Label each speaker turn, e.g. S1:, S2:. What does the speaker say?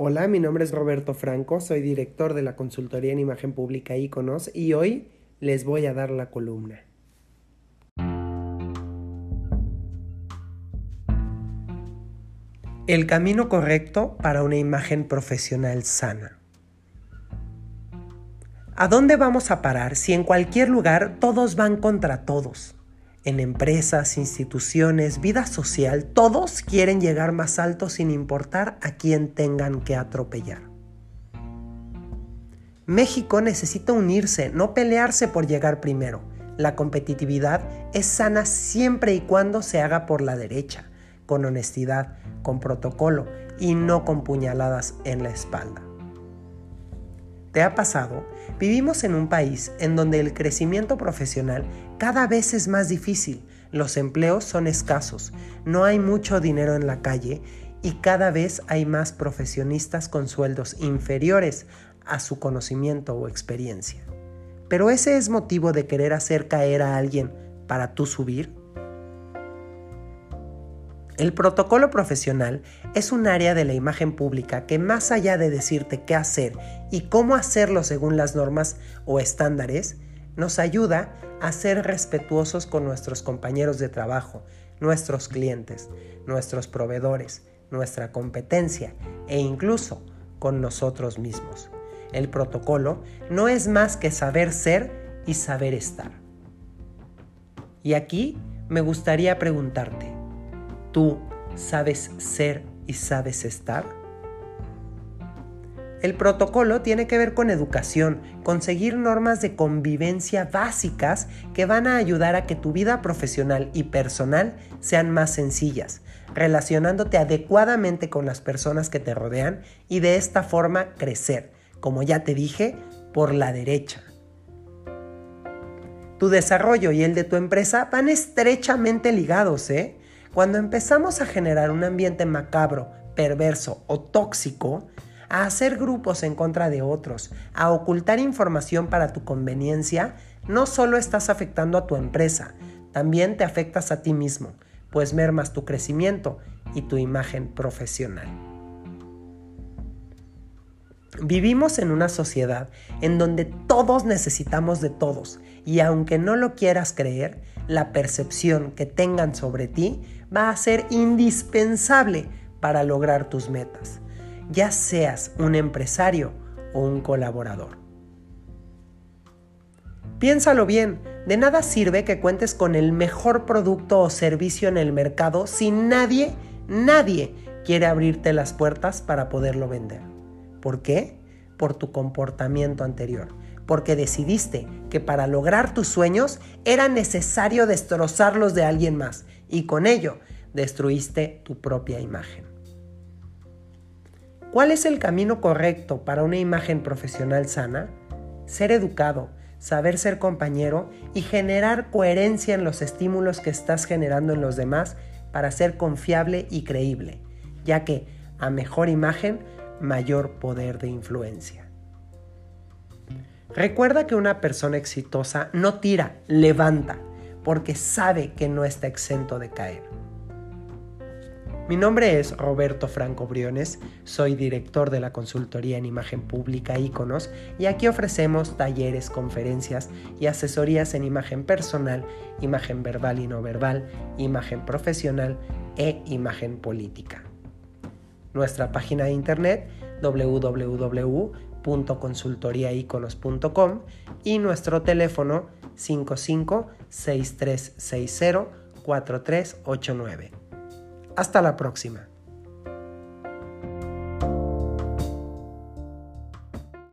S1: Hola, mi nombre es Roberto Franco, soy director de la consultoría en imagen pública Iconos y hoy les voy a dar la columna. El camino correcto para una imagen profesional sana. ¿A dónde vamos a parar si en cualquier lugar todos van contra todos? En empresas, instituciones, vida social, todos quieren llegar más alto sin importar a quién tengan que atropellar. México necesita unirse, no pelearse por llegar primero. La competitividad es sana siempre y cuando se haga por la derecha, con honestidad, con protocolo y no con puñaladas en la espalda. ¿Te ha pasado? Vivimos en un país en donde el crecimiento profesional cada vez es más difícil, los empleos son escasos, no hay mucho dinero en la calle y cada vez hay más profesionistas con sueldos inferiores a su conocimiento o experiencia. Pero ese es motivo de querer hacer caer a alguien para tú subir. El protocolo profesional es un área de la imagen pública que más allá de decirte qué hacer y cómo hacerlo según las normas o estándares, nos ayuda a ser respetuosos con nuestros compañeros de trabajo, nuestros clientes, nuestros proveedores, nuestra competencia e incluso con nosotros mismos. El protocolo no es más que saber ser y saber estar. Y aquí me gustaría preguntarte, ¿Tú sabes ser y sabes estar? El protocolo tiene que ver con educación, conseguir normas de convivencia básicas que van a ayudar a que tu vida profesional y personal sean más sencillas, relacionándote adecuadamente con las personas que te rodean y de esta forma crecer, como ya te dije, por la derecha. Tu desarrollo y el de tu empresa van estrechamente ligados, ¿eh? Cuando empezamos a generar un ambiente macabro, perverso o tóxico, a hacer grupos en contra de otros, a ocultar información para tu conveniencia, no solo estás afectando a tu empresa, también te afectas a ti mismo, pues mermas tu crecimiento y tu imagen profesional. Vivimos en una sociedad en donde todos necesitamos de todos y aunque no lo quieras creer, la percepción que tengan sobre ti va a ser indispensable para lograr tus metas, ya seas un empresario o un colaborador. Piénsalo bien, de nada sirve que cuentes con el mejor producto o servicio en el mercado si nadie, nadie quiere abrirte las puertas para poderlo vender. ¿Por qué? Por tu comportamiento anterior. Porque decidiste que para lograr tus sueños era necesario destrozarlos de alguien más y con ello destruiste tu propia imagen. ¿Cuál es el camino correcto para una imagen profesional sana? Ser educado, saber ser compañero y generar coherencia en los estímulos que estás generando en los demás para ser confiable y creíble, ya que a mejor imagen, mayor poder de influencia. Recuerda que una persona exitosa no tira, levanta, porque sabe que no está exento de caer. Mi nombre es Roberto Franco Briones, soy director de la consultoría en imagen pública Iconos y aquí ofrecemos talleres, conferencias y asesorías en imagen personal, imagen verbal y no verbal, imagen profesional e imagen política nuestra página de internet www.consultoriaiconos.com y nuestro teléfono 5563604389. Hasta la próxima.